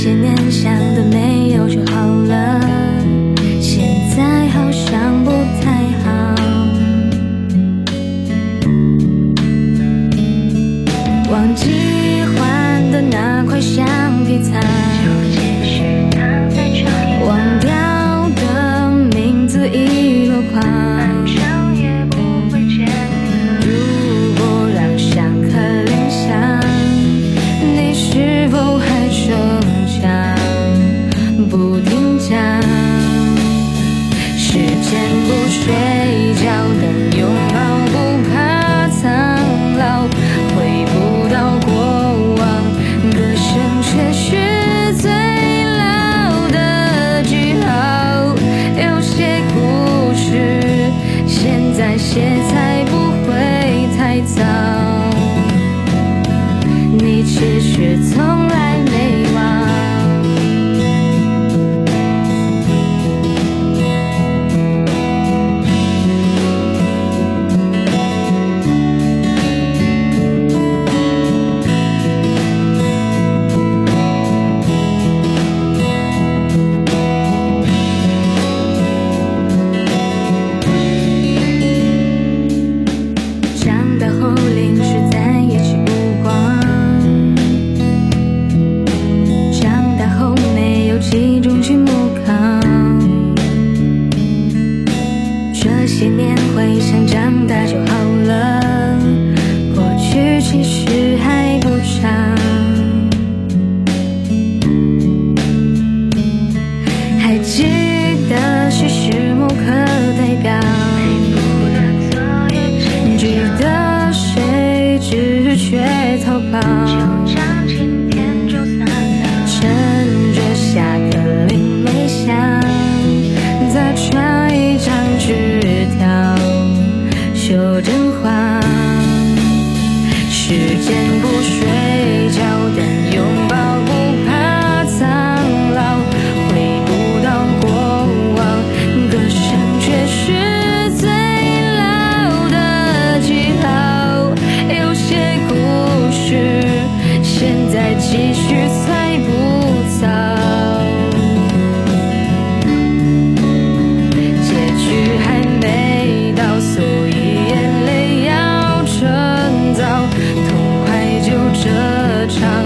些念想都没有就好了，现在好像不太。没有集中去木扛。这些年回想，长大就好了，过去其实还不长。还记得是时木课代表，记得谁只缺逃跑。时间。child.